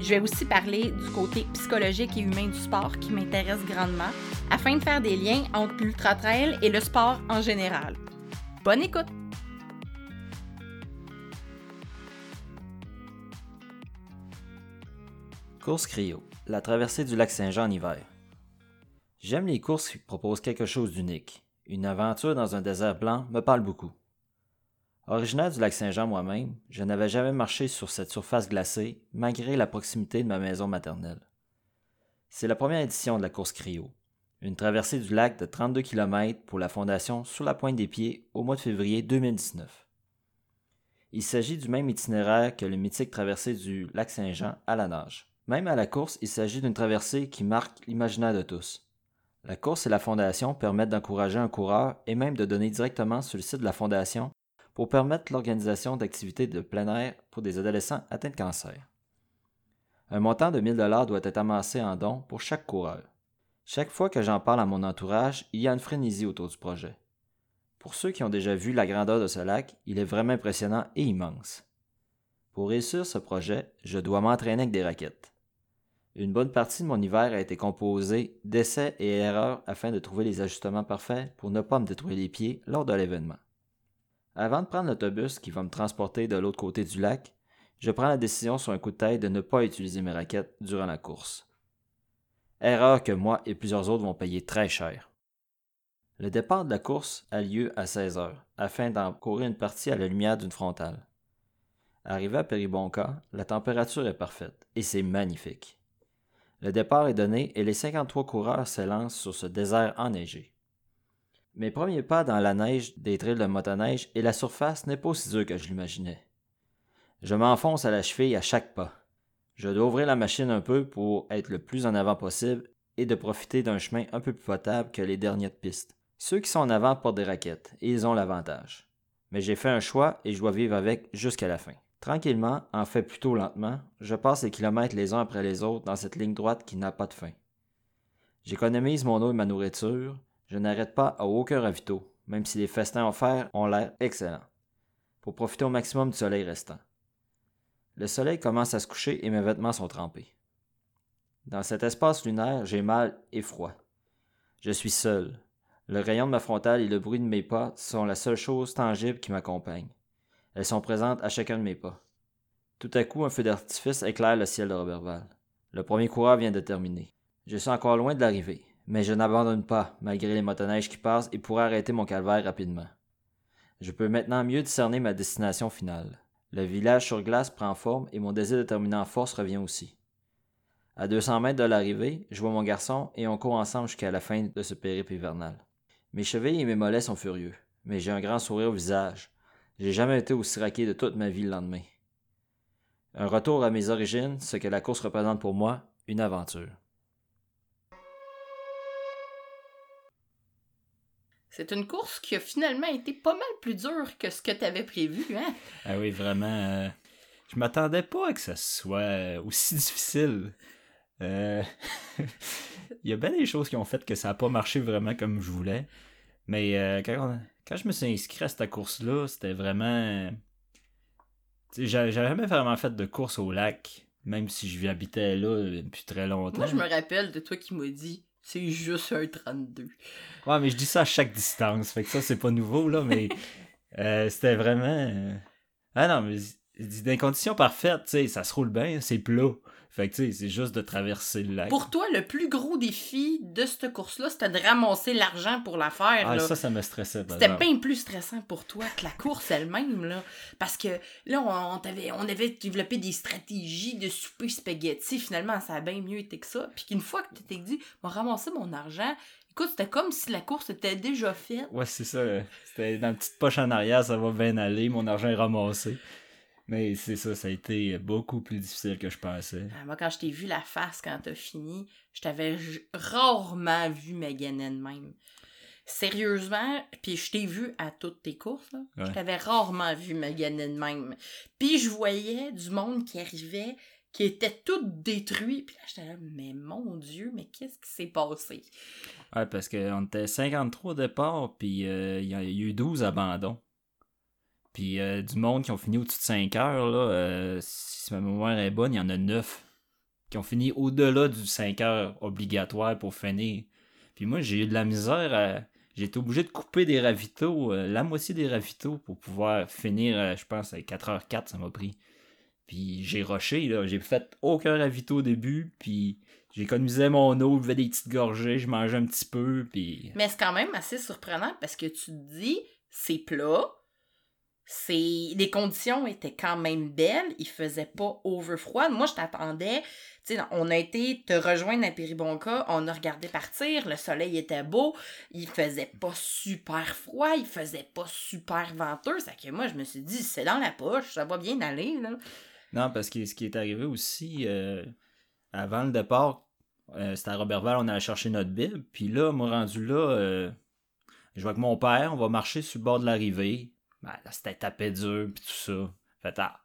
Je vais aussi parler du côté psychologique et humain du sport qui m'intéresse grandement afin de faire des liens entre l'ultra trail et le sport en général. Bonne écoute! Course Cryo, la traversée du lac Saint-Jean en hiver. J'aime les courses qui proposent quelque chose d'unique. Une aventure dans un désert blanc me parle beaucoup. Originaire du lac Saint-Jean moi-même, je n'avais jamais marché sur cette surface glacée, malgré la proximité de ma maison maternelle. C'est la première édition de la course Cryo, une traversée du lac de 32 km pour la fondation Sur la pointe des pieds au mois de février 2019. Il s'agit du même itinéraire que le mythique traversée du lac Saint-Jean à la nage. Même à la course, il s'agit d'une traversée qui marque l'imaginaire de tous. La course et la fondation permettent d'encourager un coureur et même de donner directement sur le site de la fondation pour permettre l'organisation d'activités de plein air pour des adolescents atteints de cancer. Un montant de 1000 dollars doit être amassé en dons pour chaque coureur. Chaque fois que j'en parle à mon entourage, il y a une frénésie autour du projet. Pour ceux qui ont déjà vu la grandeur de ce lac, il est vraiment impressionnant et immense. Pour réussir ce projet, je dois m'entraîner avec des raquettes. Une bonne partie de mon hiver a été composée d'essais et erreurs afin de trouver les ajustements parfaits pour ne pas me détruire les pieds lors de l'événement. Avant de prendre l'autobus qui va me transporter de l'autre côté du lac, je prends la décision sur un coup de tête de ne pas utiliser mes raquettes durant la course. Erreur que moi et plusieurs autres vont payer très cher. Le départ de la course a lieu à 16 heures, afin d'en courir une partie à la lumière d'une frontale. Arrivé à Péribonca, la température est parfaite et c'est magnifique. Le départ est donné et les 53 coureurs s'élancent sur ce désert enneigé. Mes premiers pas dans la neige des trails de motoneige et la surface n'est pas aussi dur que je l'imaginais. Je m'enfonce à la cheville à chaque pas. Je dois ouvrir la machine un peu pour être le plus en avant possible et de profiter d'un chemin un peu plus potable que les dernières pistes. Ceux qui sont en avant portent des raquettes et ils ont l'avantage. Mais j'ai fait un choix et je dois vivre avec jusqu'à la fin. Tranquillement, en fait plutôt lentement, je passe les kilomètres les uns après les autres dans cette ligne droite qui n'a pas de fin. J'économise mon eau et ma nourriture, je n'arrête pas à aucun ravito, même si les festins offerts ont l'air excellents, pour profiter au maximum du soleil restant. Le soleil commence à se coucher et mes vêtements sont trempés. Dans cet espace lunaire, j'ai mal et froid. Je suis seul. Le rayon de ma frontale et le bruit de mes pas sont la seule chose tangible qui m'accompagne. Elles sont présentes à chacun de mes pas. Tout à coup, un feu d'artifice éclaire le ciel de Robertval. Le premier coureur vient de terminer. Je suis encore loin de l'arrivée. Mais je n'abandonne pas, malgré les motoneiges qui passent, et pourrai arrêter mon calvaire rapidement. Je peux maintenant mieux discerner ma destination finale. Le village sur glace prend forme et mon désir de terminer en force revient aussi. À 200 mètres de l'arrivée, je vois mon garçon et on court ensemble jusqu'à la fin de ce périple hivernal. Mes chevilles et mes mollets sont furieux, mais j'ai un grand sourire au visage. J'ai jamais été aussi raqué de toute ma vie le lendemain. Un retour à mes origines, ce que la course représente pour moi, une aventure. C'est une course qui a finalement été pas mal plus dure que ce que tu avais prévu, hein? Ah oui, vraiment. Euh, je m'attendais pas à que ça soit aussi difficile. Euh, il y a bien des choses qui ont fait que ça n'a pas marché vraiment comme je voulais. Mais euh, quand, quand, je me suis inscrit à cette course-là, c'était vraiment. J'avais jamais vraiment fait de course au lac, même si je habitais là depuis très longtemps. Moi, je me rappelle de toi qui m'as dit c'est juste un 32. Ouais, mais je dis ça à chaque distance. Fait que ça, c'est pas nouveau, là, mais euh, c'était vraiment. Euh, ah non, mais dans des conditions parfaites, tu sais, ça se roule bien, c'est plat. Fait que, tu sais, c'est juste de traverser le lac. Pour toi, le plus gros défi de cette course-là, c'était de ramasser l'argent pour la faire. Ah, ça, ça me stressait. C'était bien plus stressant pour toi que la course elle-même, là. Parce que là, on, avait, on avait développé des stratégies de souper spaghetti. Finalement, ça a bien mieux été que ça. Puis qu'une fois que tu t'es dit, on va ramasser mon argent, Écoute, c'était comme si la course était déjà faite. Ouais, c'est ça. C'était dans la petite poche en arrière, ça va bien aller, mon argent est ramassé. Mais c'est ça, ça a été beaucoup plus difficile que je pensais. Ah, moi, quand je t'ai vu la face quand t'as fini, je t'avais rarement vu maganer de même. Sérieusement, puis je t'ai vu à toutes tes courses, là. Je t'avais rarement vu maganer de même. Puis je voyais du monde qui arrivait, qui était tout détruit. Puis là, j'étais là, mais mon Dieu, mais qu'est-ce qui s'est passé? Ouais, parce qu'on était 53 au départ, puis euh, il y a eu 12 abandons. Puis euh, du monde qui ont fini au-dessus de 5 heures, là, euh, si ma mémoire est bonne, il y en a 9 qui ont fini au-delà du 5 heures obligatoire pour finir. Puis moi, j'ai eu de la misère à... J'ai été obligé de couper des ravitaux, la moitié des ravitaux, pour pouvoir finir, je pense, à 4h04, ça m'a pris. Puis j'ai rushé, là. J'ai fait aucun ravito au début, puis j'économisais mon eau, je buvais des petites gorgées, je mangeais un petit peu, puis... Mais c'est quand même assez surprenant parce que tu te dis, c'est plat, c'est les conditions étaient quand même belles, il faisait pas over froid. Moi, je t'attendais, tu on a été te rejoindre à Péribonca, on a regardé partir, le soleil était beau, il faisait pas super froid, il faisait pas super venteux, ça que moi, je me suis dit, c'est dans la poche, ça va bien aller, là. Non, parce que ce qui est arrivé aussi, euh, avant le départ, euh, c'était à Robertval, on allait chercher notre Bible. Puis là, moi, rendu là, euh, je vois que mon père, on va marcher sur le bord de la rivée. Ben, c'était tapé dur, puis tout ça. Fait ah,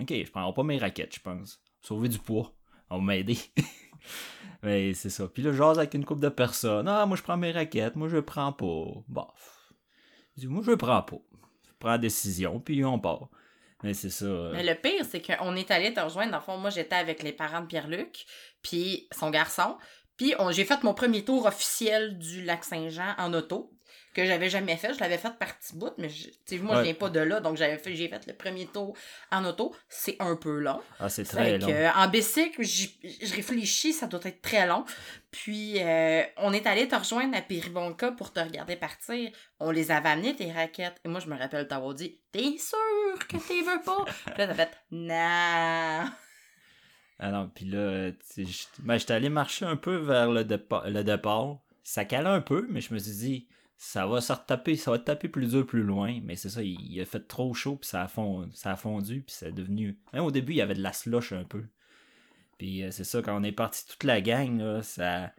ok, je prends pas mes raquettes, je pense. Sauver du poids. On va m'aider. Mais c'est ça. Puis là, j'ose avec une couple de personnes. Ah, moi, je prends mes raquettes. Moi, je prends pas. Bof. Je dis, moi, je prends pas. Je prends la décision, puis on part. Mais c'est ça. Euh. Mais le pire, c'est qu'on est allé te rejoindre. Dans le fond, moi, j'étais avec les parents de Pierre-Luc, puis son garçon. Puis j'ai fait mon premier tour officiel du lac Saint-Jean en auto que j'avais jamais fait. Je l'avais fait par petit bout, mais je, moi, je viens pas de là, donc j'avais fait, j'ai fait le premier tour en auto. C'est un peu long. Ah, c'est très long. en bicycle, je réfléchis, ça doit être très long. Puis, euh, on est allé te rejoindre à Péribonca pour te regarder partir. On les avait amenés, tes raquettes. Et moi, je me rappelle t'avoir dit T'es sûr que t'es veux pas Puis là, t'as fait Non. Ah non, puis là, ben, j'étais allé marcher un peu vers le, le départ. Ça calait un peu, mais je me suis dit, ça va se retaper, ça va taper plus dur plus loin, mais c'est ça, il, a fait trop chaud, puis ça a, fondu, ça a fondu, puis c'est devenu... Même au début, il y avait de la slush un peu. Puis euh, c'est ça, quand on est parti toute la gang, là, ça,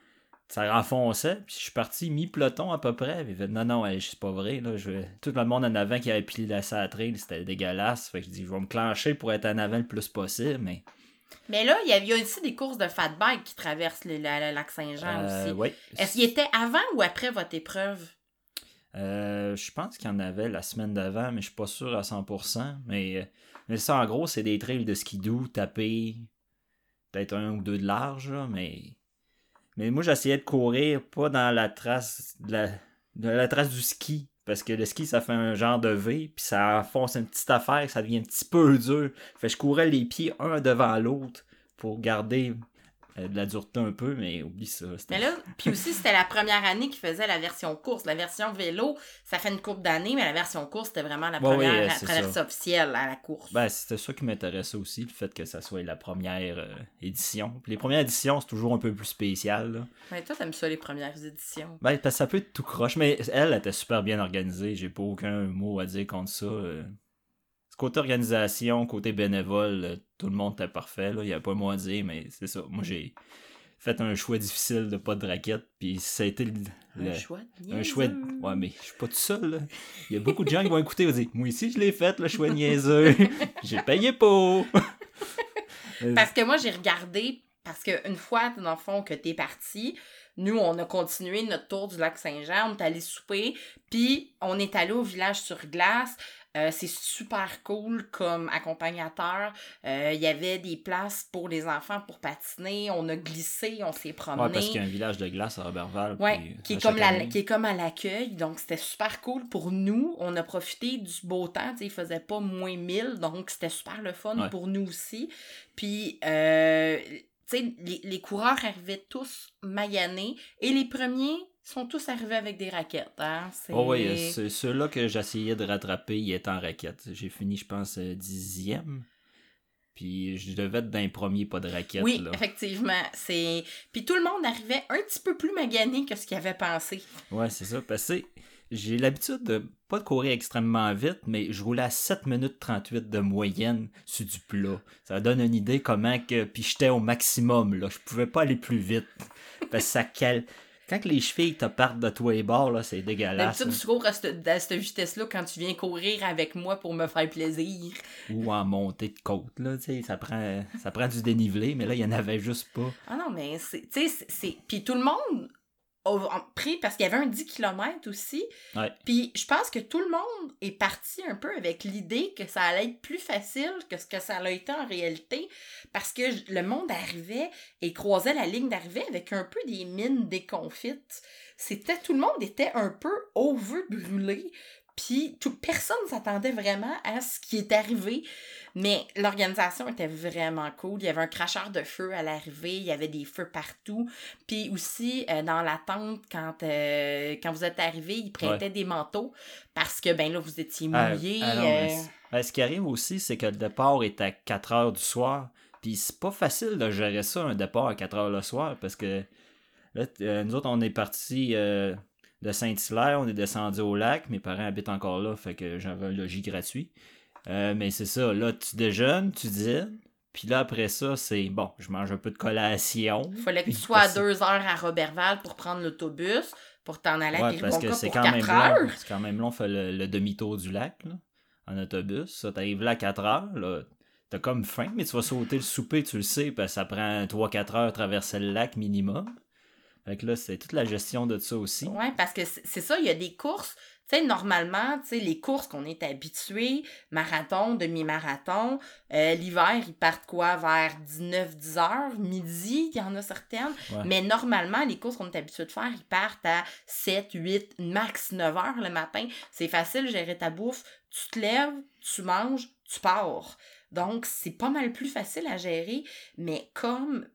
ça renfonçait, puis je suis parti mi-peloton à peu près, puis fait, non, non, c'est pas vrai, là, je... tout le monde en avant qui avait pilé la trail, c'était dégueulasse, fait que je dis, je vais me clencher pour être en avant le plus possible, mais... Mais là, il y a aussi des courses de fat bike qui traversent le, lac Saint-Jean euh, aussi. Est-ce qu'il était avant ou après votre épreuve? Euh, je pense qu'il y en avait la semaine d'avant, mais je suis pas sûr à 100%. Mais, euh, mais ça, en gros, c'est des trails de skidoo tapés, peut-être un ou deux de large, mais... Mais moi, j'essayais de courir pas dans la trace de la, trace du ski. Parce que le ski, ça fait un genre de V, puis ça enfonce une petite affaire, ça devient un petit peu dur. Fait je courais les pieds un devant l'autre pour garder de la dureté un peu, mais oublie ça. Mais là, puis aussi, c'était la première année qu'ils faisaient la version course. La version vélo, ça fait une couple d'années, mais la version course, c'était vraiment la première traversée officielle à la course. Ben, c'était ça qui m'intéressait aussi, le fait que ça soit la première euh, édition. Puis les premières éditions, c'est toujours un peu plus spécial. Là. Mais toi, t'aimes ça, les premières éditions? Ben, parce que ça peut être tout croche, mais elle, elle était super bien organisée. J'ai pas aucun mot à dire contre ça. Euh côté organisation, côté bénévole, euh, tout le monde était parfait. Il n'y a pas moins à dire, mais c'est ça. Moi, j'ai fait un choix difficile de pas de raquette. Puis ça a été le, un choix Un choix Ouais, mais je suis pas tout seul. Il y a beaucoup de gens qui vont écouter et dire Moi aussi, je l'ai fait, le choix niaiseux. j'ai payé pour. parce que moi, j'ai regardé. Parce qu'une fois, dans le fond, que t'es parti, nous, on a continué notre tour du lac Saint-Jean, on est allé souper, puis on est allé au village sur glace. Euh, c'est super cool comme accompagnateur. Euh, il y avait des places pour les enfants pour patiner. On a glissé, on s'est promené. Ouais, parce qu'il y a un village de glace à Robertval. Ouais, qui, est comme la, qui est comme à l'accueil. Donc, c'était super cool pour nous. On a profité du beau temps. il faisait pas moins 1000. Donc, c'était super le fun pour nous aussi. Puis, euh, les, les coureurs arrivaient tous maillanés. Et les premiers sont tous arrivés avec des raquettes. Hein? Oh oui, ceux-là que j'essayais de rattraper, ils étaient en raquettes. J'ai fini, je pense, euh, dixième. Puis je devais être d'un premier pas de raquette. Oui, effectivement. C'est... Puis tout le monde arrivait un petit peu plus magané que ce qu'il avait pensé. Ouais, c'est ça. Parce que j'ai l'habitude de pas de courir extrêmement vite, mais je roulais à 7 minutes 38 de moyenne sur du plat. Ça donne une idée comment que. Puis j'étais au maximum, là. Je pouvais pas aller plus vite. Parce que ça cale. Quand les chevilles te partent de toi et bords, là, c'est dégueulasse. D'habitude, tu cours à cette, à cette vitesse-là quand tu viens courir avec moi pour me faire plaisir. Ou en montée de côte, là, tu sais, ça prend, ça prend du dénivelé, mais là, il y en avait juste pas. Ah non, mais c'est, tu sais, c'est... Puis tout le monde pris, parce qu'il y avait un 10 km aussi, Ouais. puis je pense que tout le monde est parti un peu avec l'idée que ça allait être plus facile que ce que ça a été en réalité, parce que le monde arrivait et croisait la ligne d'arrivée avec un peu des mines déconfites. C'était, tout le monde était un peu overbrûlé, puis tout, personne s'attendait vraiment à ce qui est arrivé. Mais l'organisation était vraiment cool. Il y avait un cracheur de feu à l'arrivée, il y avait des feux partout. Puis aussi, euh, dans la tente, quand, euh, quand vous êtes arrivé, ils prêtaient des manteaux parce que, ben là, vous étiez Ah, mouillés. ah euh, ben, ce qui arrive aussi, c'est que le départ est à 4 heures du soir. Puis c'est pas facile de gérer ça, un départ à 4 heures le soir, parce que là, nous autres, on est partis de Saint-Hilaire, on est descendu au lac. Mes parents habitent encore là, fait que j'avais un logis gratuit. Euh, mais c'est ça, là, tu déjeunes, tu dînes. Puis là, après ça, c'est bon, je mange un peu de collation. Il fallait que tu sois à deux heures à Robertval pour prendre l'autobus, pour t'en aller à Ouais, parce que c'est quand même 4 long. C'est quand même long, faire le, le demi-tour du lac, là, en autobus. Ça, t'arrives là à 4 heures, là. T'as comme faim, mais tu vas sauter le souper, tu le sais, parce que ça prend 3-4 heures traverser le lac minimum. Fait que là, c'est toute la gestion de ça aussi. Ouais, parce que c'est ça, il y a des courses. Tu sais, normalement, tu sais, les courses qu'on est habitué, marathon, demi-marathon, euh, l'hiver, ils partent quoi, vers 19-10 heures, midi, il y en a certaines. Ouais. Mais normalement, les courses qu'on est habitué de faire, ils partent à 7, 8, max 9 heures le matin. C'est facile de gérer ta bouffe. Tu te lèves, tu manges, tu pars. Donc, c'est pas mal plus facile à gérer. Mais comme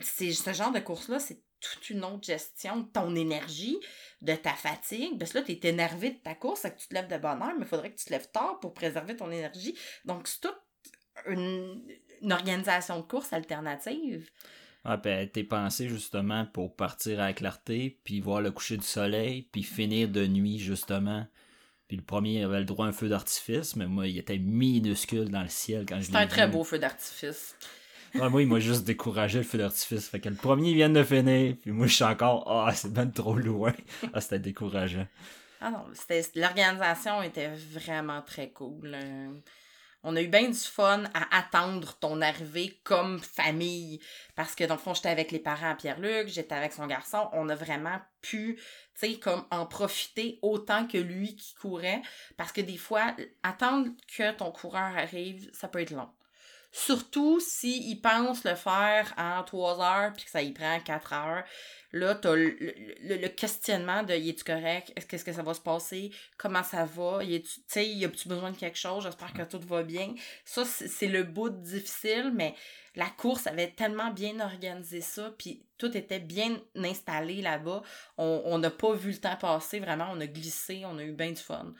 c'est ce genre de course-là, c'est toute une autre gestion de ton énergie, de ta fatigue. Parce que là, tu es énervé de ta course, que tu te lèves de bonne heure, mais il faudrait que tu te lèves tard pour préserver ton énergie. Donc, c'est toute une, une organisation de course alternative. Ouais, ben, t'es pensé justement pour partir à la clarté, puis voir le coucher du soleil, puis finir de nuit, justement. Puis le premier avait le droit à un feu d'artifice, mais moi, il était minuscule dans le ciel quand je C'est l'ai un très vu. beau feu d'artifice. Ouais, moi, il m'a juste découragé le feu d'artifice. Fait que le premier vient de finir, puis moi, je suis encore, ah, c'est ben trop loin. Ah, c'était décourageant. Ah non, l'organisation était vraiment très cool. Euh, On a eu bien du fun à attendre ton arrivée comme famille. Parce que dans le fond, j'étais avec les parents à Pierre-Luc, j'étais avec son garçon. On a vraiment pu, tu sais, comme en profiter autant que lui qui courait. Parce que des fois, attendre que ton coureur arrive, ça peut être long. Surtout s'il pense le faire en trois heures puis que ça y prend quatre heures. Là, t'as le, le, le questionnement de y est-tu correct? Est-ce qu'est-ce que ça va se passer? Comment ça va? Y tu sais, y a-tu besoin de quelque chose? J'espère que tout va bien. Ça, c'est le bout difficile, mais la course avait tellement bien organisé ça, puis tout était bien installé là-bas. On n'a pas vu le temps passer, vraiment, on a glissé, on a eu bien du fun.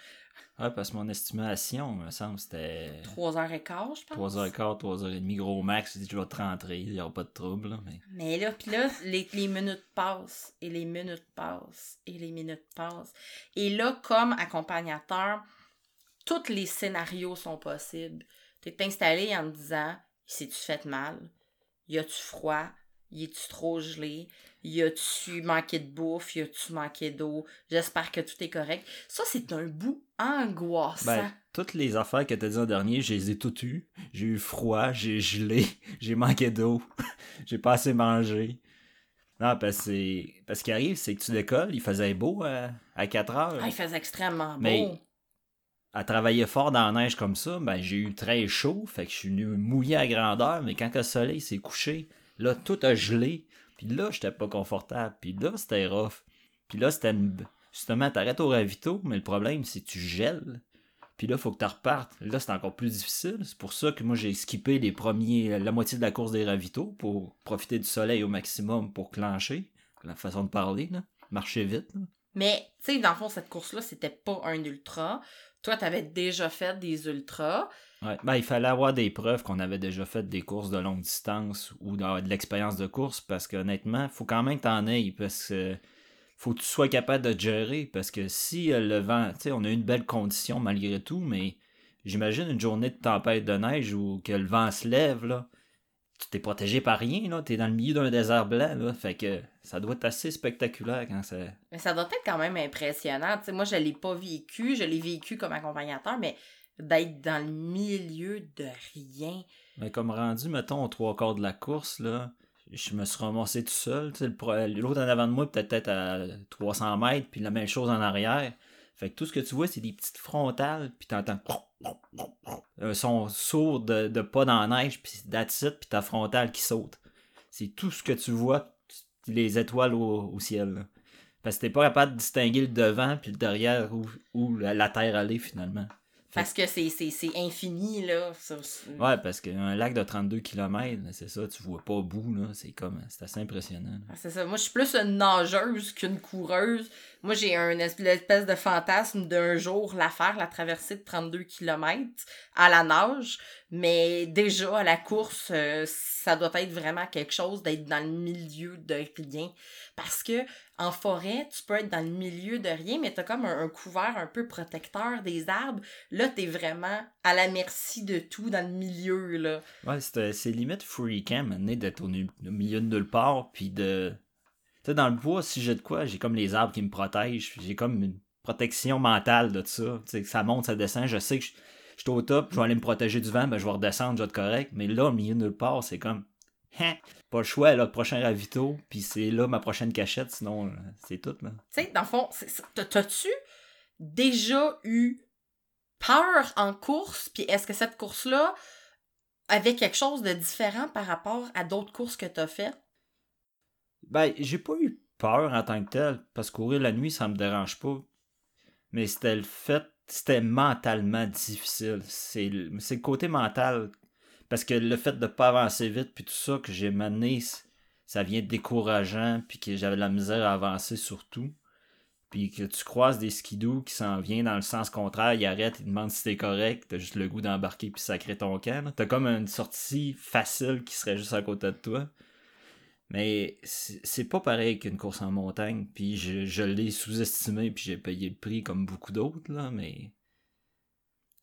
Ouais, parce que mon estimation, me semble, c'était Trois heures et quart, je pense. 3h15, 3h30, gros max. Je dis, je vais te rentrer, il n'y aura pas de trouble, là, mais... Mais là, puis là, les, les minutes passent, et les minutes passent, et les minutes passent. Et là, comme accompagnateur, tous les scénarios sont possibles. Tu es installé en te disant, s'est-tu fait mal? Y a-tu froid? Y es-tu trop gelé? Y a-tu manqué de bouffe? Y a-tu manqué d'eau? J'espère que tout est correct. Ça, c'est un bout angoissant. Ben, toutes les affaires que t'as dit en dernier, je les ai toutes eues. J'ai eu froid, j'ai gelé, j'ai manqué d'eau, j'ai pas assez mangé. Non, parce que parce qu'il arrive, c'est que tu décolles, il faisait beau à, à 4 heures. Ah, il faisait extrêmement beau. Mais- À travailler fort dans la neige comme ça, ben j'ai eu très chaud, fait que je suis venu mouiller à grandeur, mais quand le soleil s'est couché, là, tout a gelé. Puis là, j'étais pas confortable. Puis là, c'était rough. Puis là, c'était une... Justement, t'arrêtes au ravito, mais le problème, c'est que tu gèles. Puis là, faut que tu repartes. Là, c'est encore plus difficile. C'est pour ça que moi, j'ai skippé les premiers, la moitié de la course des ravitaux pour profiter du soleil au maximum pour clencher. La façon de parler, là. Marcher vite. là. Mais, tu sais, dans le fond, cette course-là, c'était pas un ultra. Toi, t'avais déjà fait des ultras. Ouais. Ben, il fallait avoir des preuves qu'on avait déjà fait des courses de longue distance ou d'avoir de l'expérience de course parce qu'honnêtement, faut quand même que t'en aies parce que faut que tu sois capable de gérer parce que si euh, le vent, tu sais, on a une belle condition malgré tout, mais j'imagine une journée de tempête de neige où que le vent se lève, là. Tu t'es protégé par rien, là. T'es dans le milieu d'un désert blanc, là. Fait que ça doit être assez spectaculaire quand ça. Mais ça doit être quand même impressionnant. Tu sais, moi, je l'ai pas vécu. Je l'ai vécu comme accompagnateur, mais d'être dans le milieu de rien. Mais comme rendu, mettons, aux trois quarts de la course, là, je me suis ramassé tout seul. L'autre en avant de moi, peut-être à 300 mètres, puis la même chose en arrière. Fait que tout ce que tu vois, c'est des petites frontales, puis t'entends un son sourd de, pas dans la neige, puis that's it, puis ta frontale qui saute. C'est tout ce que tu vois, les étoiles au, ciel. Parce que t'es pas capable de distinguer le devant, puis le derrière, où, la, la Terre allait finalement. Parce que c'est infini, là. ouais, parce qu'un lac de 32 km, c'est ça, tu vois pas au bout, là. C'est comme, c'est assez impressionnant. Ah, c'est ça. Moi, je suis plus une nageuse qu'une coureuse. Moi, j'ai un espèce de fantasme d'un jour la faire, la traversée de 32 km à la nage. Mais déjà, à la course, euh, ça doit être vraiment quelque chose d'être dans le milieu de rien. Parce que en forêt, tu peux être dans le milieu de rien, mais tu as comme un, couvert un peu protecteur des arbres. Là, tu es vraiment à la merci de tout dans le milieu. Là. Ouais, c'est limite freakant maintenant d'être au, milieu de nulle part, puis de. Tu dans le bois, si j'ai de quoi, j'ai comme les arbres qui me protègent, j'ai comme une protection mentale de ça. Tu sais, ça monte, ça descend, je sais que je, suis au top, je vais aller me protéger du vent, ben je vais redescendre, je vais être correct. Mais là, au milieu de nulle part, c'est comme? Pas le choix, là, le prochain ravito, puis c'est là ma prochaine cachette, sinon euh, c'est tout. Tu sais, dans le fond, t'as-tu déjà eu peur en course, puis est-ce que cette course-là avait quelque chose de différent par rapport à d'autres courses que t'as faites? Ben, j'ai pas eu peur en tant que tel, parce que courir la nuit, ça me dérange pas. Mais c'était le fait, c'était mentalement difficile. C'est le côté mental parce que le fait de pas avancer vite, puis tout ça que j'ai mené, ça vient décourageant, puis que j'avais la misère à avancer surtout. Puis que tu croises des skidoo qui s'en viennent dans le sens contraire, ils arrêtent, ils demandent si t'es correct, t'as juste le goût d'embarquer puis sacrer ton camp. T'as comme une sortie facile qui serait juste à côté de toi. Mais c'est pas pareil qu'une course en montagne, puis je, je l'ai sous-estimé, puis j'ai payé le prix comme beaucoup d'autres, là, mais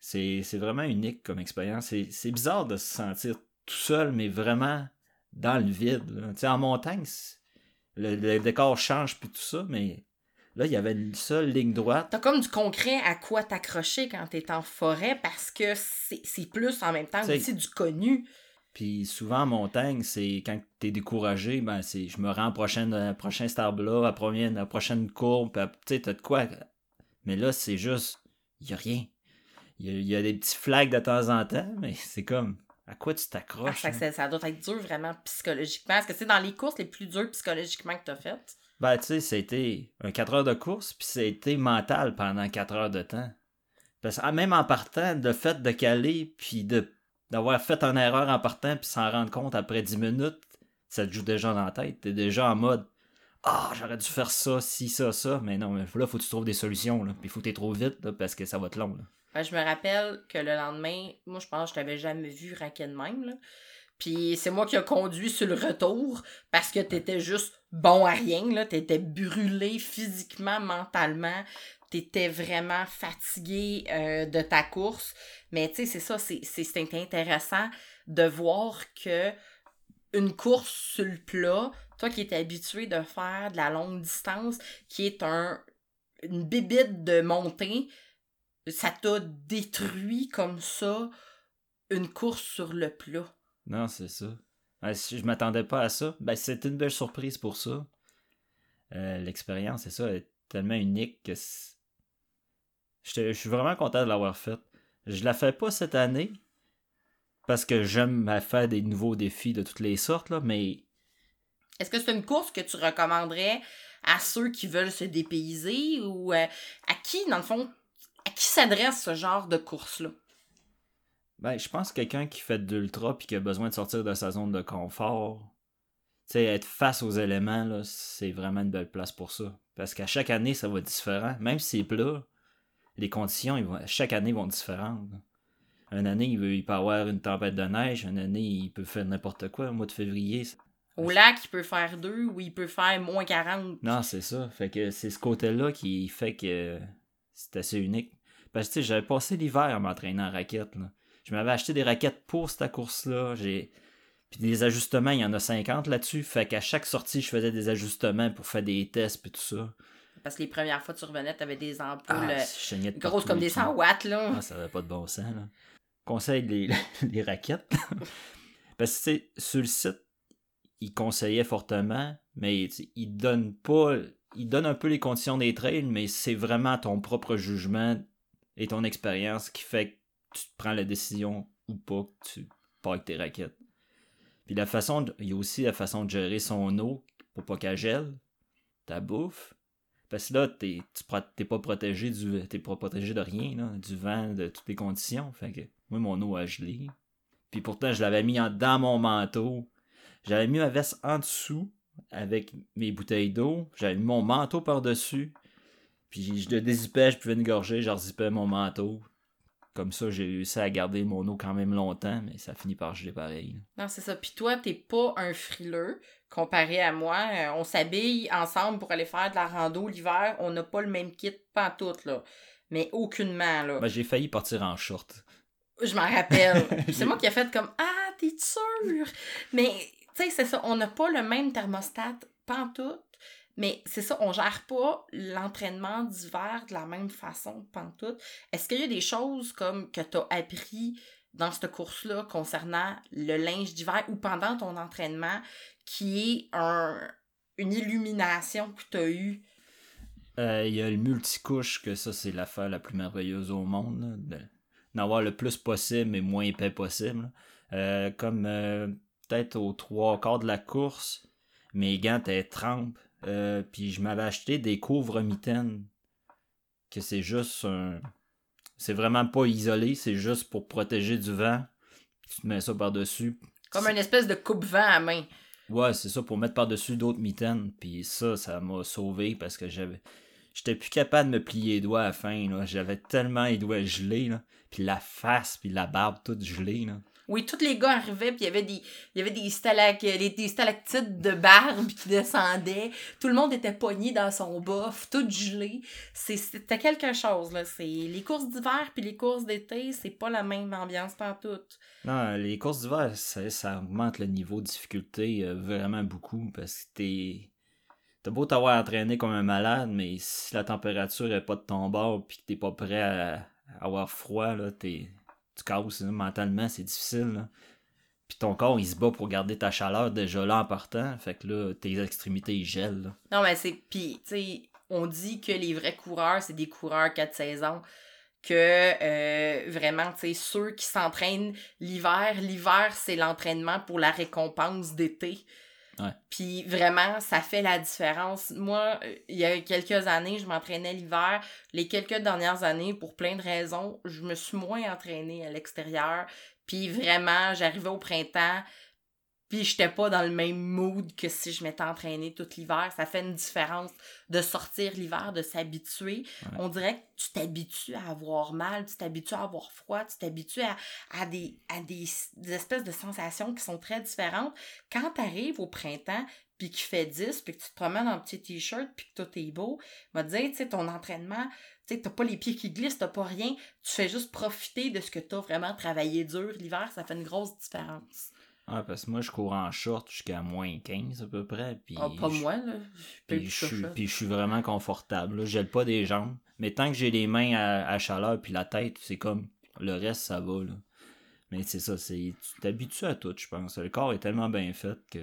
c'est vraiment unique comme expérience. C'est bizarre de se sentir tout seul, mais vraiment dans le vide. En montagne, le, décor change puis tout ça, mais là, il y avait une seule ligne droite. T'as comme du concret à quoi t'accrocher quand t'es en forêt parce que c'est plus en même temps aussi du connu. Puis souvent en montagne, c'est quand t'es découragé, ben c'est je me rends au prochain, prochain à, la, la prochaine courbe, tu sais, t'as de quoi. Mais là, c'est juste, il a rien. Il y, a, des petits flags de temps en temps, mais c'est comme à quoi tu t'accroches? Ah, ça, doit être dur vraiment psychologiquement. Est-ce que c'est dans les courses les plus dures psychologiquement que tu as faites? Ben, tu sais, c'était un 4 heures de course, puis c'était mental pendant 4 heures de temps. Parce que ah, même en partant, le fait de caler, puis de, d'avoir fait une erreur en partant, puis s'en rendre compte après 10 minutes, ça te joue déjà dans la tête. T'es déjà en mode Ah, j'aurais dû faire ça, si, ça, ça. Mais non, là, faut que tu trouves des solutions. Là. Puis faut que tu trop vite, parce que ça va être long. Là. Ben, je me rappelle que le lendemain, moi, je pense que je t'avais jamais vu raquer de même. Puis c'est moi qui ai conduit sur le retour parce que t'étais juste bon à rien. Là. T'étais brûlé physiquement, mentalement. T'étais vraiment fatigué euh, de ta course. Mais tu sais, c'est ça, c'est intéressant de voir que une course sur le plat, toi qui es habitué de faire de la longue distance, qui est un, une bibite de montée, ça t'a détruit comme ça une course sur le plat. Non, c'est ça. si je m'attendais pas à ça, ben c'était une belle surprise pour ça. Euh, l'expérience, c'est ça, est tellement unique que je suis vraiment content de l'avoir faite. Je la fais pas cette année parce que j'aime faire des nouveaux défis de toutes les sortes, là, mais. Est-ce que c'est une course que tu recommanderais à ceux qui veulent se dépayser ou euh, à qui, dans le fond, à qui s'adresse ce genre de course-là? Ben, je pense que quelqu'un qui fait de l'ultra puis qui a besoin de sortir de sa zone de confort, tu sais, être face aux éléments, là, c'est vraiment une belle place pour ça. Parce qu'à chaque année, ça va être différent. Même si c'est plat, les conditions, ils vont, chaque année, vont être différentes. Une année, il, veut, il peut avoir une tempête de neige. Une année, il peut faire n'importe quoi. Au mois de février, Au lac, il peut faire 2 ou il peut faire moins 40. Non, c'est ça. Fait que c'est ce côté-là qui fait que c'est assez unique. Parce que tu sais, j'avais passé l'hiver à m'entraîner en raquette. Là. Je m'avais acheté des raquettes pour cette course-là. J'ai. Puis des ajustements, il y en a 50 là-dessus. Fait qu'à chaque sortie, je faisais des ajustements pour faire des tests et tout ça. Parce que les premières fois que tu revenais, tu avais des ampoules Ah, euh, de grosses comme des tout. 100 watts, là. Ah, ça n'avait pas de bon sens. Là. Conseil les, les raquettes. Parce que tu sais, sur le site, il conseillait fortement, mais tu sais, il donne pas. Il donne un peu les conditions des trails, mais c'est vraiment ton propre jugement et ton expérience qui fait que tu prends la décision ou pas que tu pars avec tes raquettes. Puis la façon, il y a aussi la façon de gérer son eau pour pas qu'elle gèle, ta bouffe. Parce que là, t'es, tu pas protégé du. T'es pas protégé de rien, là, du vent, de toutes les conditions. Fait que moi, mon eau a gelé. Puis pourtant, je l'avais mis dans mon manteau. J'avais mis ma veste en dessous avec mes bouteilles d'eau. J'avais mis mon manteau par-dessus. Puis je le dézippais, je pouvais une gorgée, je rezippais mon manteau. Comme ça, j'ai réussi à garder mon eau quand même longtemps, mais ça finit par geler pareil. Non, c'est ça. Puis toi, t'es pas un frileux comparé à moi. Euh, on s'habille ensemble pour aller faire de la rando l'hiver. On n'a pas le même kit, pas tout, là. Mais aucunement, là. Ben, j'ai failli partir en short. Je m'en rappelle. C'est moi qui ai fait comme Ah, t'es sûr? Mais, tu c'est ça. On n'a pas le même thermostat, pantoute. Mais c'est ça, on gère pas l'entraînement d'hiver de la même façon, pantoute. Est-ce qu'il y a des choses comme que t'as appris dans cette course-là concernant le linge d'hiver ou pendant ton entraînement qui est un, une illumination que t'as eue? Euh, Il y a le multicouche, que ça, c'est l'affaire la plus merveilleuse au monde. D'en avoir le plus possible, mais moins épais possible. Euh, comme euh, peut-être aux trois quarts de la course, mes gants étaient trempes. euh, puis je m'avais acheté des couvre-mitaines. Que c'est juste un. C'est vraiment pas isolé, c'est juste pour protéger du vent. Tu te mets ça par-dessus. Comme une espèce de coupe-vent à main. Ouais, c'est ça, pour mettre par-dessus d'autres mitaines. Puis ça, ça m'a sauvé parce que j'avais. J'étais plus capable de me plier les doigts à la fin, là. J'avais tellement les doigts gelés, là. Puis la face, puis la barbe toute gelée, là. Oui, tous les gars arrivaient, puis il y avait des, il y avait des, stalac, des stalactites de barbe qui descendaient. Tout le monde était pogné dans son bof, tout gelé. C'est- C'était quelque chose, là. Les courses d'hiver puis les courses d'été, c'est pas la même ambiance pantoute. Non, les courses d'hiver, ça, ça augmente le niveau de difficulté euh, vraiment beaucoup parce que t'es. T'as beau t'avoir entraîné comme un malade, mais si la température est pas de ton bord puis que t'es pas prêt à avoir froid, là. Tu casses, là, mentalement, c'est difficile. Puis ton corps, il se bat pour garder ta chaleur déjà là en partant. Fait que là, tes extrémités, ils gèlent. Non, mais c'est. Puis, tu sais, on dit que les vrais coureurs, c'est des coureurs quatre saisons. Que euh, vraiment, tu sais, ceux qui s'entraînent l'hiver, l'hiver, c'est l'entraînement pour la récompense d'été. Puis vraiment, ça fait la différence. Moi, il y a quelques années, je m'entraînais l'hiver. Les quelques dernières années, pour plein de raisons, je me suis moins entraînée à l'extérieur. Puis vraiment, j'arrivais au printemps, puis j'étais pas dans le même mood que si je m'étais entraînée tout l'hiver. Ça fait une différence de sortir l'hiver, de s'habituer. Ouais. On dirait que tu t'habitues à avoir mal, tu t'habitues à avoir froid, tu t'habitues à, à, des, à des, des espèces de sensations qui sont très différentes. Quand tu arrives au printemps, puis qu'il fait 10, puis que tu te promènes en petit t-shirt, puis que tout est beau, va te dire, tu sais, ton entraînement, tu sais, t'as pas les pieds qui glissent, t'as pas rien, tu fais juste profiter de ce que t'as vraiment travaillé dur l'hiver, ça fait une grosse différence. Ouais, parce que moi, je cours en short jusqu'à moins 15 à peu près. Puis Ah, pas je- moi, là. Je Puis je, suis, puis je suis vraiment confortable. là. Je gèle pas des jambes. Mais tant que j'ai les mains à, à chaleur puis la tête, c'est comme le reste, ça va. Là. Mais c'est ça, c'est tu t'habitues à tout, je pense. Le corps est tellement bien fait que.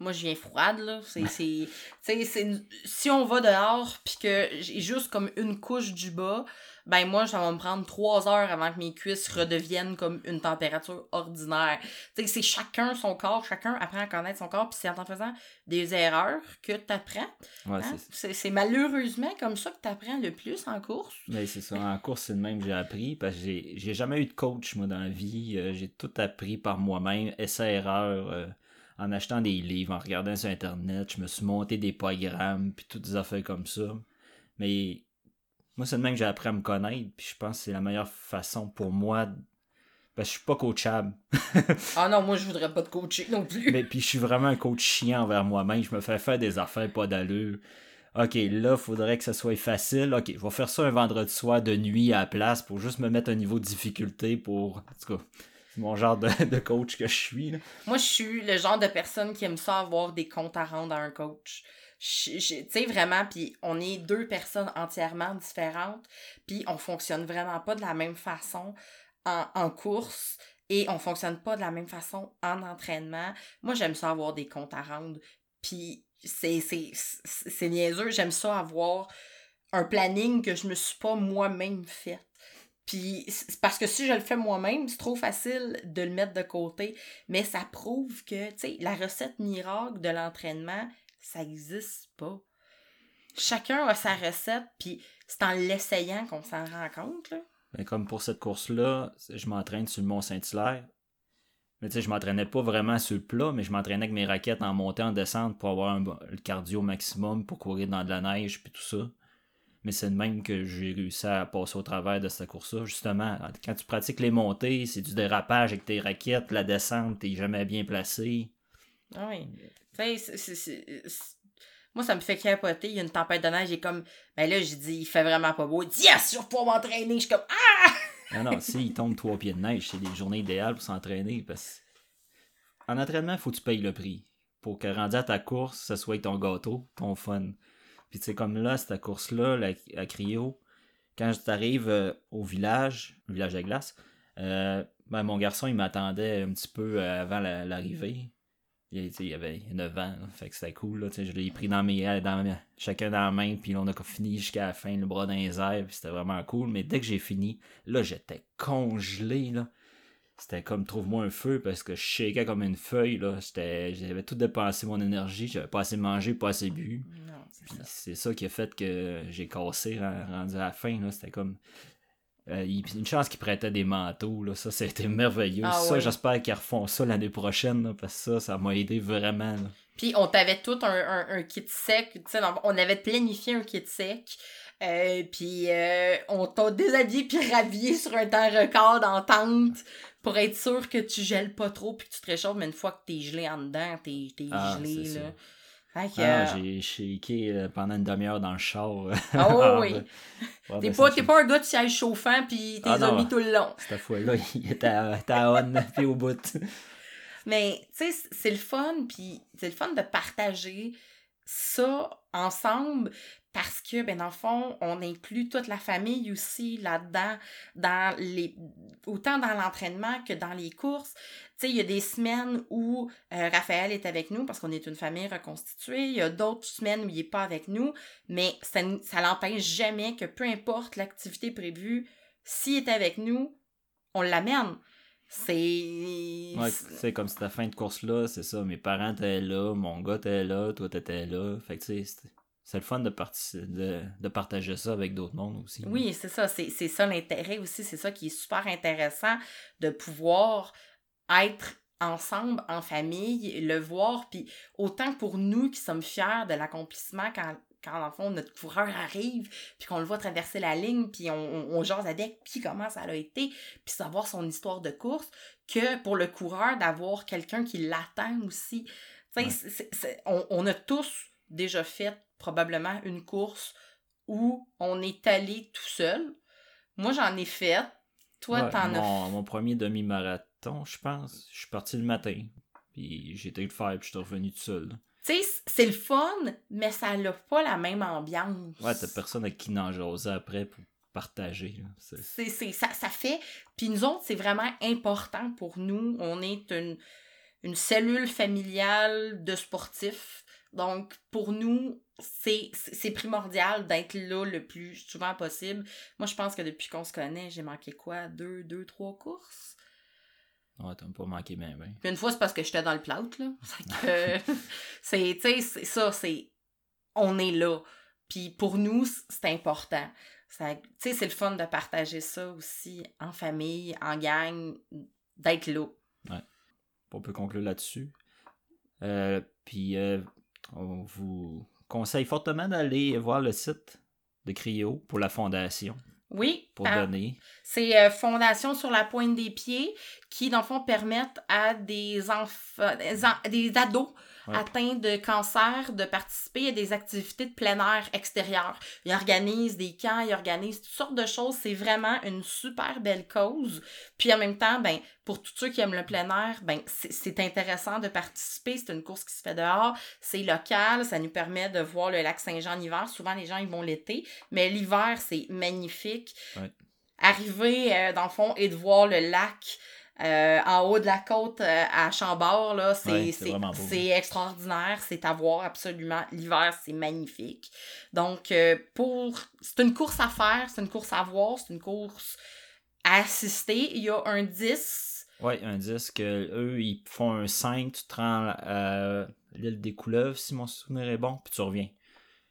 Moi, je viens froide, là. C'est, c'est, tu sais, c'est une- si on va dehors, puis que j'ai juste comme une couche du bas, ben moi, ça va me prendre trois heures avant que mes cuisses redeviennent comme une température ordinaire. Tu sais, c'est chacun son corps, chacun apprend à connaître son corps, puis c'est en faisant des erreurs que t'apprends. Ouais, hein? c'est malheureusement comme ça que t'apprends le plus en course. Mais c'est ça, en course, c'est le même que j'ai appris, parce que j'ai, j'ai jamais eu de coach, moi, dans la vie. Euh, j'ai tout appris par moi-même, essai-erreur, euh, en achetant des livres, en regardant sur Internet. Je me suis monté des programmes, puis toutes des affaires comme ça. Mais moi, c'est le même que j'ai appris à me connaître, puis je pense que c'est la meilleure façon pour moi Parce que je suis pas coachable. ah non, moi, je voudrais pas te coacher non plus. Mais puis je suis vraiment un coach chiant envers moi-même. Je me fais faire des affaires pas d'allure. OK, là, faudrait que ça soit facile. OK, je vais faire ça un vendredi soir de nuit à la place pour juste me mettre un niveau de difficulté pour. En tout cas, c'est mon genre de, coach que je suis. Moi, je suis le genre de personne qui aime ça avoir des comptes à rendre à un coach. Tu sais, vraiment, puis on est deux personnes entièrement différentes, puis on fonctionne vraiment pas de la même façon en, course et on fonctionne pas de la même façon en entraînement. Moi, j'aime ça avoir des comptes à rendre. Puis c'est, c'est, niaiseux. J'aime ça avoir un planning que je me suis pas moi-même fait. Puis parce que si je le fais moi-même, c'est trop facile de le mettre de côté. Mais ça prouve que, tu sais, la recette miracle de l'entraînement, ça existe pas. Chacun a sa recette, puis c'est en l'essayant qu'on s'en rend compte, là. Mais comme pour cette course-là, je m'entraîne sur le Mont-Saint-Hilaire. Mais tu sais, je m'entraînais pas vraiment sur le plat, mais je m'entraînais avec mes raquettes en montée, en descente pour avoir le cardio maximum pour courir dans de la neige puis tout ça. Mais c'est de même que j'ai réussi à passer au travers de cette course-là. Justement, quand tu pratiques les montées, c'est du dérapage avec tes raquettes, la descente, t'es jamais bien placé. Ah oui. Moi, ça me fait capoter. Il y a une tempête de neige et comme, ben là, j'ai dit, il fait vraiment pas beau. Il dit, yes, je vais pouvoir m'entraîner. Je suis comme, ah! Non, non, s'il tombe trois pieds de neige, c'est des journées idéales pour s'entraîner. Parce en entraînement, il faut que tu payes le prix. Pour que rendu à ta course, ce soit ton gâteau, ton fun. Puis tu sais, comme là, cette course-là, à Crio, quand tu arrives euh, au village, le village de glace, euh, ben, mon garçon, il m'attendait un petit peu avant l'arrivée. Il, y avait 9 ans, fait que c'était cool. je l'ai pris dans mes, dans chacun dans la main, puis on a fini jusqu'à la fin, le bras dans les airs, puis c'était vraiment cool. Mais dès que j'ai fini, là, j'étais congelé. Là. C'était comme trouve-moi un feu parce que je shakeais comme une feuille. Là. J'avais tout dépensé mon énergie, j'avais pas assez mangé, pas assez bu. C'est ça. qui a fait que j'ai cassé rendu à la fin. C'était comme euh, une chance qu'ils prêtaient des manteaux, là. ça c'était merveilleux. Ah ça, j'espère qu'ils refont ça l'année prochaine, parce que ça, ça m'a aidé vraiment. Puis on t'avait tout un, kit sec, on avait planifié un kit sec. Euh, puis euh, on t'a déshabillé puis rhabillé sur un temps record en tente pour être sûr que tu gèles pas trop puis que tu te réchauffes, mais une fois que t'es gelé en dedans, t'es, ah, gelé. Là. Ah, euh, j'ai shaké euh, pendant une demi-heure dans le char. Ah oui. t'es pas, pas un gars de siège chauffant puis t'es ah, mis tout le long. Cette fois-là, il était à, on puis au bout. Mais tu sais, c'est le fun puis c'est le fun de partager ça ensemble parce que, ben, dans le fond, on inclut toute la famille aussi là-dedans, dans les, autant dans l'entraînement que dans les courses. Tu sais, il y a des semaines où euh, Raphaël est avec nous parce qu'on est une famille reconstituée. Il y a d'autres semaines où il n'est pas avec nous, mais ça, l'empêche jamais que peu importe l'activité prévue, s'il est avec nous, on l'amène. C'est. Ouais, c'est comme cette fin de course-là, c'est ça. Mes parents étaient là, mon gars était là, toi t'étais là. Fait que tu sais, c'est le fun de, de, de, partager ça avec d'autres mondes aussi. Oui, c'est ça. C'est ça l'intérêt aussi. C'est ça qui est super intéressant de pouvoir être ensemble, en famille, le voir. Puis autant pour nous qui sommes fiers de l'accomplissement quand quand en fond notre coureur arrive, puis qu'on le voit traverser la ligne, puis on, on, jase avec, puis comment ça a été, puis savoir son histoire de course, que pour le coureur d'avoir quelqu'un qui l'attend aussi. on, on a tous déjà fait probablement une course où on est allé tout seul. Moi, j'en ai fait. Toi, t'en as fait. Mon premier demi-marathon, je pense. Je suis parti le matin. Puis j'ai été le faire, puis je suis revenu tout seul. Tu sais, c'est le fun, mais ça n'a pas la même ambiance. Ouais, t'as personne avec qui n'en jaser après pour partager. C'est, ça, ça fait. Puis nous autres, c'est vraiment important pour nous. On est une, une cellule familiale de sportifs. Donc, pour nous, c'est, primordial d'être là le plus souvent possible. Moi, je pense que depuis qu'on se connaît, j'ai manqué quoi? Deux, deux, trois courses? Ouais, t'as pas manqué bien, bien. Puis une fois, c'est parce que j'étais dans le plout, là. c'est, tu sais, ça, c'est. On est là. Puis pour nous, c'est important. Tu sais, c'est le fun de partager ça aussi en famille, en gang, d'être là. Ouais. On peut conclure là-dessus. Euh, puis, euh, on vous conseille fortement d'aller voir le site de Cryo pour la fondation. Oui, pour Ah. donner. C'est euh, Fondation sur la pointe des pieds qui, dans le fond, permettent à des enfants, des, en- des ados Ouais. atteints de cancer de participer à des activités de plein air extérieur. Ils organisent des camps, ils organisent toutes sortes de choses. C'est vraiment une super belle cause. Puis en même temps, ben, pour tous ceux qui aiment le plein air, ben, c'est intéressant de participer. C'est une course qui se fait dehors. C'est local. Ça nous permet de voir le lac Saint-Jean en hiver. Souvent, les gens, ils vont l'été. Mais l'hiver, c'est magnifique. Ouais. Arriver, euh, dans le fond, et de voir le lac euh, en haut de la côte euh, à Chambord, là, c'est Ouais, c'est c'est- c'est extraordinaire. C'est à voir absolument. L'hiver, c'est magnifique. Donc, euh, pour. C'est une course à faire, c'est une course à voir, c'est une course à assister. Il y a un 10. Ouais, un disque. Eux, ils font un 5, tu te rends à l'île des Couleuvres, si mon souvenir est bon, puis tu reviens.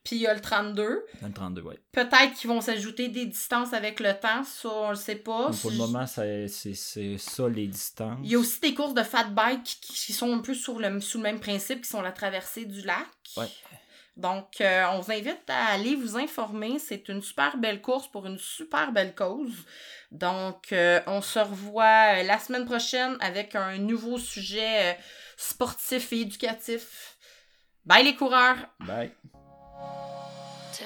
Puis il y a le 32. Dans le 32, ouais. Peut-être qu'ils vont s'ajouter des distances avec le temps, ça, on le sait pas. Mais pour le moment, c'est ça les distances. Il y a aussi des courses de fat bike qui, qui sont un peu sur le, sous le même principe, qui sont la traversée du lac. Ouais. Donc, euh, on vous invite à aller vous informer. C'est une super belle course pour une super belle cause. Donc, euh, on se revoit euh, la semaine prochaine avec un nouveau sujet sportif et éducatif. Bye les coureurs! Bye. Two.